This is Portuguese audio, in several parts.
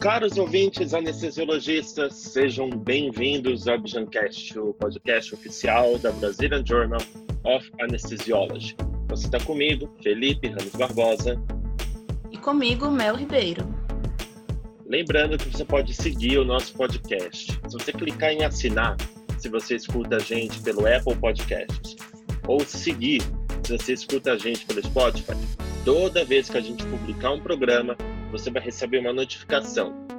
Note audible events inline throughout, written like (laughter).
Caros ouvintes anestesiologistas, sejam bem-vindos ao Bijancast, o podcast oficial da Brazilian Journal of Anesthesiology. Você está comigo, Felipe Ramos Barbosa. E comigo, Mel Ribeiro. Lembrando que você pode seguir o nosso podcast. Se você clicar em assinar, se você escuta a gente pelo Apple Podcasts, ou seguir, se você escuta a gente pelo Spotify, toda vez que a gente publicar um programa, você vai receber uma notificação.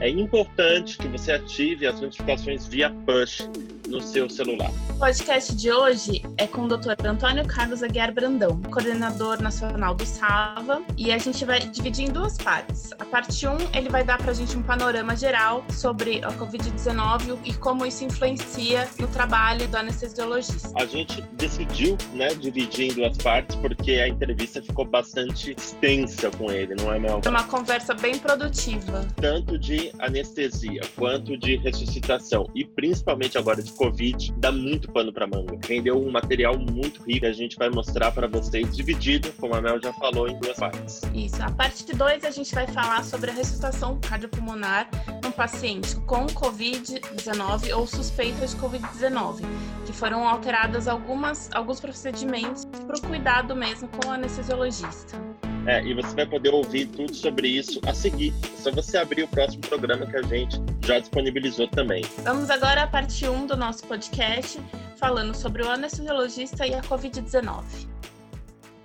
É importante que você ative as notificações via push no seu celular. O podcast de hoje é com o Dr. Antônio Carlos Aguiar Brandão, coordenador nacional do SAVA, e a gente vai dividir em duas partes. A parte 1, um, ele vai dar para a gente um panorama geral sobre a Covid-19 e como isso influencia no trabalho do anestesiologista. A gente decidiu, né, dividir em duas partes porque a entrevista ficou bastante extensa com ele, não é, Mel? É uma conversa bem produtiva. Tanto de anestesia quanto de ressuscitação e principalmente agora de Covid, dá muito pano para manga. Rendeu um material muito rico que a gente vai mostrar para vocês, dividido, como a Mel já falou, em duas partes. Isso. A parte 2 a gente vai falar sobre a ressuscitação cardiopulmonar num paciente com Covid-19 ou suspeita de Covid-19, que foram alteradas algumas, alguns procedimentos para o cuidado mesmo com o anestesiologista. É, e você vai poder ouvir tudo sobre isso a seguir. É só você abrir o próximo programa que a gente já disponibilizou também. Vamos agora à parte 1 do nosso podcast, falando sobre o anestesiologista e a Covid-19.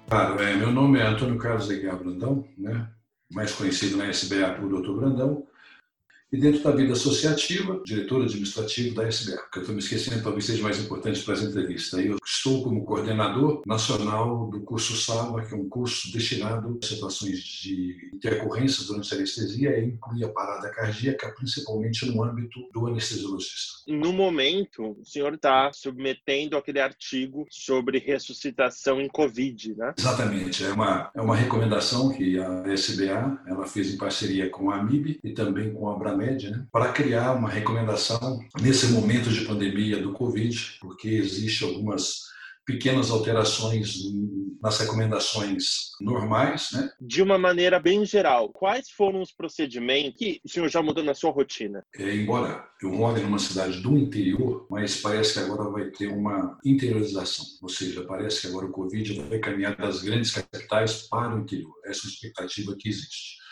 Claro, é, meu nome é Antônio Carlos Aguiar Brandão, né? mais conhecido na SBA por Dr. Brandão. E dentro da vida associativa, diretor administrativo da SBA, que eu estou me esquecendo, talvez seja mais importante para essa entrevista. Eu estou como coordenador nacional do curso SAVA, que é um curso destinado a situações de intercorrências durante a anestesia e inclui a parada cardíaca, principalmente no âmbito do anestesiologista. No momento, o senhor está submetendo aquele artigo sobre ressuscitação em Covid, né? Exatamente. É uma, é uma recomendação que a SBA ela fez em parceria com a AMIB e também com a Né, para criar uma recomendação nesse momento de pandemia do Covid, porque existe algumas pequenas alterações nas recomendações normais, né? De uma maneira bem geral, quais foram os procedimentos que o senhor já mudou na sua rotina? É, embora eu more numa cidade do interior, mas parece que agora vai ter uma interiorização, ou seja, parece que agora o Covid vai caminhar das grandes capitais para o interior. Essa é a expectativa que existe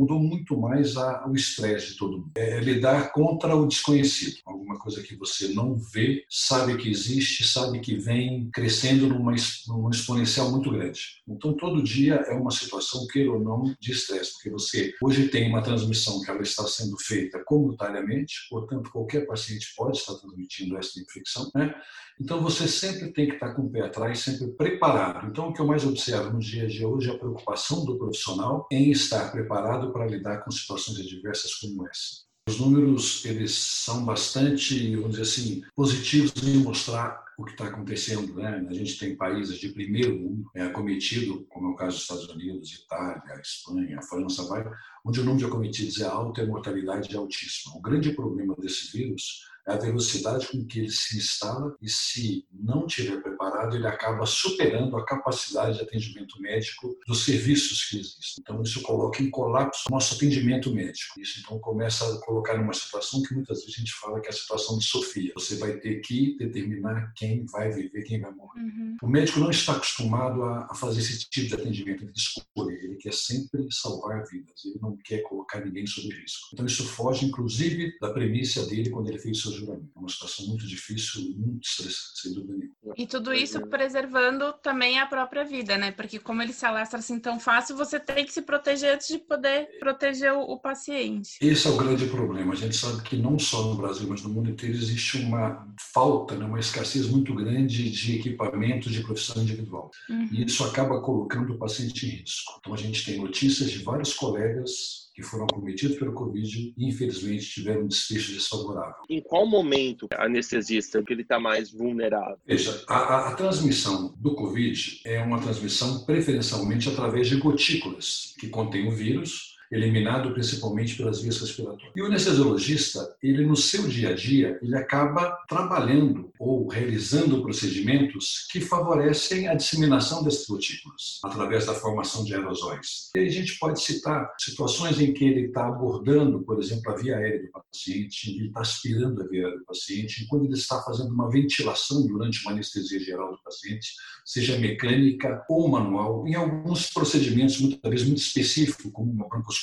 mudou muito mais a, o estresse de todo mundo. É lidar contra o desconhecido, alguma coisa que você não vê, sabe que existe, sabe que vem crescendo numa, numa exponencial muito grande. Então, todo dia é uma situação, queira ou não, de estresse, porque você hoje tem uma transmissão que ela está sendo feita comunitariamente, portanto, qualquer paciente pode estar transmitindo essa infecção, né? Então, você sempre tem que estar com o pé atrás, sempre preparado. Então, o que eu mais observo no dia de hoje é a preocupação do profissional em estar preparado para lidar com situações adversas como essa. Os números eles são bastante, vamos dizer assim, positivos em mostrar o que está acontecendo. Né? A gente tem países de primeiro mundo é, acometido, como é o caso dos Estados Unidos, Itália, Espanha, França, vai, onde o número de acometidos é alto e a mortalidade é altíssima. O grande problema desse vírus é a velocidade com que ele se instala e, se não tiver preparado, ele acaba superando a capacidade de atendimento médico dos serviços que existem. Então, isso coloca em colapso o nosso atendimento médico. Isso, então, começa a colocar numa situação que muitas vezes a gente fala que é a situação de Sofia. Você vai ter que determinar quem vai viver, quem vai morrer. Uhum. O médico não está acostumado a, fazer esse tipo de atendimento de escolha. Ele quer sempre salvar vidas. Ele não quer colocar ninguém sob risco. Então, isso foge, inclusive, da premissa dele quando ele fez seu juramento. É uma situação muito difícil, muito estressante, sem dúvida nenhuma. E tudo isso preservando também a própria vida, né? Porque como ele se alastra assim tão fácil, você tem que se proteger antes de poder proteger o, o paciente. Esse é o grande problema. A gente sabe que não só no Brasil, mas no mundo inteiro existe uma falta, né? uma escassez muito grande de equipamento de profissão individual. Uhum. E isso acaba colocando o paciente em risco. Então a gente tem notícias de vários colegas que foram acometidos pelo Covid e, infelizmente, tiveram um desfecho desfavorável. Em qual momento a anestesista que ele está mais vulnerável? Veja, a, a, a, transmissão do Covid é uma transmissão preferencialmente através de gotículas que contêm o vírus eliminado principalmente pelas vias respiratórias. E o anestesiologista, ele no seu dia a dia, ele acaba trabalhando ou realizando procedimentos que favorecem a disseminação desses gotículas através da formação de aerosóis. E aí a gente pode citar situações em que ele está abordando, por exemplo, a via aérea do paciente, ele está aspirando a via aérea do paciente, quando ele está fazendo uma ventilação durante uma anestesia geral do paciente, seja mecânica ou manual, em alguns procedimentos, muitas vezes muito específicos, como uma broncoscopia,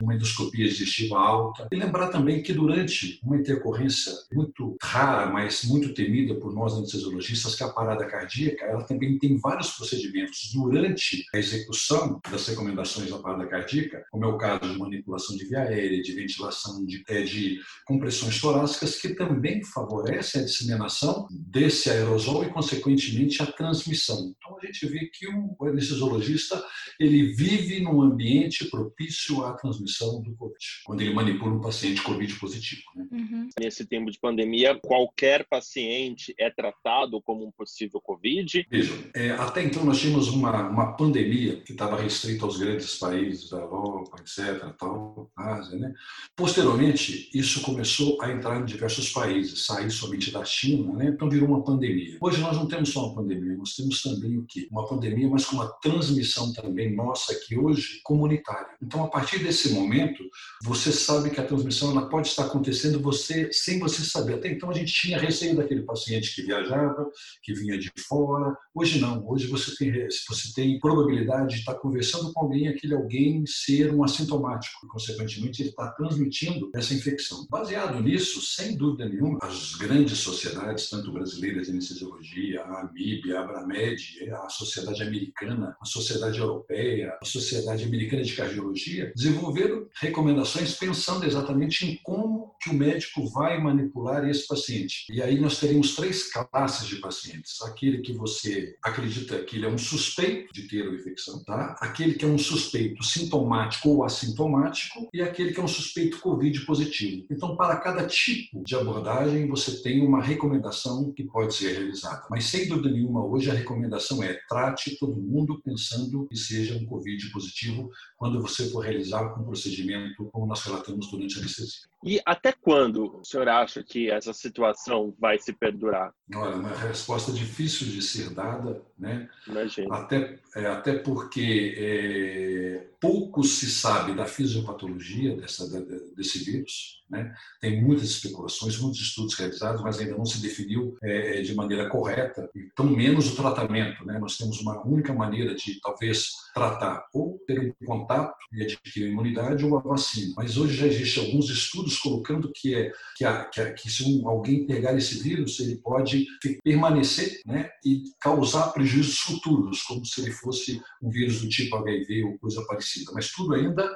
uma endoscopia digestiva alta. E lembrar também que durante uma intercorrência muito rara, mas muito temida por nós anestesiologistas, que é a parada cardíaca, ela também tem vários procedimentos durante a execução das recomendações da parada cardíaca, como é o caso de manipulação de via aérea, de ventilação de, é, de compressões torácicas, que também favorecem a disseminação desse aerosol e, consequentemente, a transmissão. Então, a gente vê que o anestesiologista ele vive num ambiente propício à transmissão do Covid, quando ele manipula um paciente Covid positivo. Né? Uhum. Nesse tempo de pandemia, qualquer paciente é tratado como um possível Covid? Veja, é, até então nós tínhamos uma, uma pandemia que estava restrita aos grandes países da Europa, etc., tal, Ásia, né? Posteriormente, isso começou a entrar em diversos países, sair somente da China, né? Então virou uma pandemia. Hoje nós não temos só uma pandemia, nós temos também o quê? Uma pandemia, mas com uma transmissão também nossa aqui hoje comunitária. Então, a partir desse momento, você sabe que a transmissão ela pode estar acontecendo você sem você saber. Até então a gente tinha receio daquele paciente que viajava, que vinha de fora. Hoje não. Hoje você tem você tem probabilidade de estar conversando com alguém, aquele alguém ser um assintomático. Consequentemente, ele está transmitindo essa infecção. Baseado nisso, sem dúvida nenhuma, as grandes sociedades, tanto brasileiras de anestesiologia, a AMIB, a Abramed, a Sociedade Americana, a Sociedade Europeia, a Sociedade Americana de Cardiologia, desenvolveram recomendações pensando exatamente em como que o médico vai manipular esse paciente. E aí nós teremos três classes de pacientes. Aquele que você acredita que ele é um suspeito de ter a infecção, tá? Aquele que é um suspeito sintomático ou assintomático e aquele que é um suspeito COVID positivo. Então, para cada tipo de abordagem, você tem uma recomendação que pode ser realizada. Mas sem dúvida nenhuma, hoje a recomendação é trate todo mundo pensando que seja um COVID positivo quando você for realizar um procedimento como nós relatamos durante a anestesia. E até quando o senhor acha que essa situação vai se perdurar? Olha, uma resposta difícil de ser dada, né? Imagina. Até, é, até porque é, pouco se sabe da fisiopatologia dessa, desse vírus, né? Tem muitas especulações, muitos estudos realizados, mas ainda não se definiu é, de maneira correta, e tão menos o tratamento, né? Nós temos uma única maneira de talvez tratar ou ter um contato e adquirir imunidade ou a vacina. Mas hoje já existem alguns estudos colocando que é que, a, que, a, que se um, alguém pegar esse vírus, ele pode permanecer, né, e causar prejuízos futuros, como se ele fosse um vírus do tipo HIV ou coisa parecida. Mas tudo ainda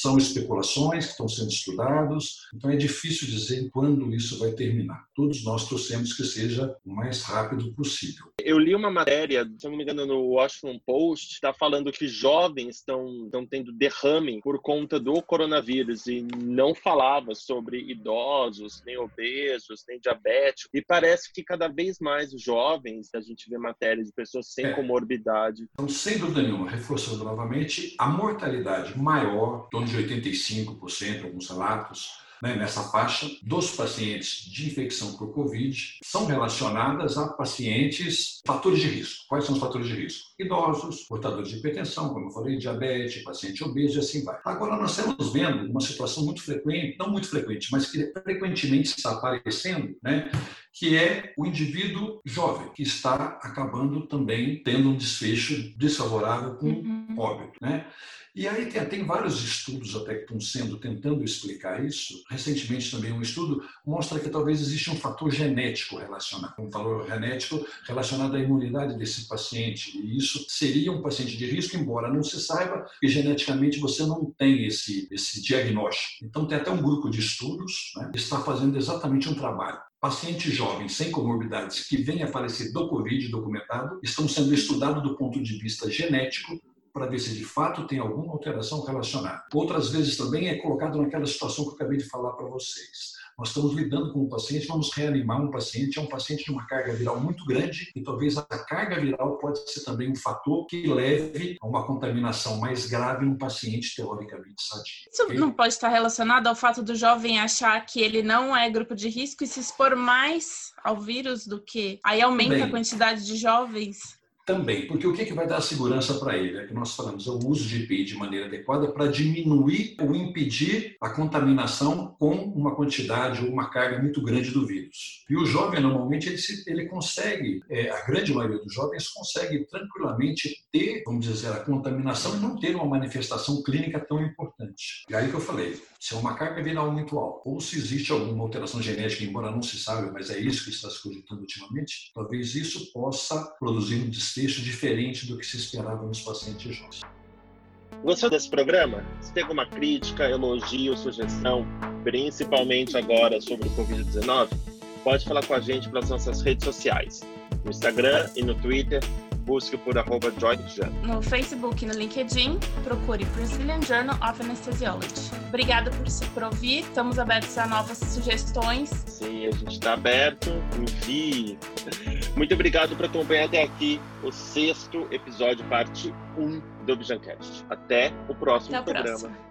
são especulações que estão sendo estudados, então é difícil dizer quando isso vai terminar. Todos nós torcemos que seja o mais rápido possível. Eu li uma matéria, se não me engano, no Washington Post, está falando que jovens estão, estão tendo derrame por conta do coronavírus e não falava sobre idosos, nem obesos, nem diabéticos. E parece que cada vez mais os jovens, a gente vê matérias de pessoas sem é. comorbidade. Então, sem dúvida nenhuma, reforçando novamente, a mortalidade maior, em torno de 85%, alguns relatos, né, nessa faixa dos pacientes de infecção por Covid são relacionadas a pacientes fatores de risco. Quais são os fatores de risco? Idosos, portadores de hipertensão, como eu falei, diabetes, paciente obeso e assim vai. Agora, nós estamos vendo uma situação muito frequente, não muito frequente, mas que frequentemente está aparecendo, né, que é o indivíduo jovem, que está acabando também tendo um desfecho desfavorável com uhum. óbito. Né? E aí tem, tem, vários estudos até que estão sendo tentando explicar isso. Recentemente também um estudo mostra que talvez exista um fator genético relacionado, um fator genético relacionado à imunidade desse paciente. E isso seria um paciente de risco, embora não se saiba que geneticamente você não tem esse, esse diagnóstico. Então tem até um grupo de estudos né, que está fazendo exatamente um trabalho pacientes jovens sem comorbidades que vêm a falecer do Covid documentado estão sendo estudados do ponto de vista genético para ver se de fato tem alguma alteração relacionada. Outras vezes também é colocado naquela situação que eu acabei de falar para vocês. Nós estamos lidando com um paciente, vamos reanimar um paciente, é um paciente de uma carga viral muito grande e talvez a carga viral pode ser também um fator que leve a uma contaminação mais grave num paciente teoricamente sadio. Isso okay? não pode estar relacionado ao fato do jovem achar que ele não é grupo de risco e se expor mais ao vírus do que aí aumenta Bem, a quantidade de jovens também, porque o que, que vai dar segurança para ele? É que nós falamos, é o uso de EPI de maneira adequada para diminuir ou impedir a contaminação com uma quantidade ou uma carga muito grande do vírus. E o jovem, normalmente, ele, se, ele consegue, é, a grande maioria dos jovens consegue tranquilamente ter, vamos dizer, a contaminação e não ter uma manifestação clínica tão importante. E aí que eu falei, se é uma carga viral muito alta, ou se existe alguma alteração genética, embora não se saiba, mas é isso que está se cogitando ultimamente, talvez isso possa produzir um desfecho diferente do que se esperava nos pacientes jovens. Gostou desse programa? Se tem alguma crítica, elogio, sugestão, principalmente agora sobre o Covid-19, pode falar com a gente pelas nossas redes sociais, no Instagram e no Twitter, busque por arroba No Facebook e no LinkedIn, procure Brazilian Journal of Anesthesiology. Obrigada por, por ouvir, estamos abertos a novas sugestões. Sim, a gente está aberto, envie. (laughs) Muito obrigado por acompanhar até aqui o sexto episódio, parte 1 do Objancast. Até o próximo até programa. Próximo.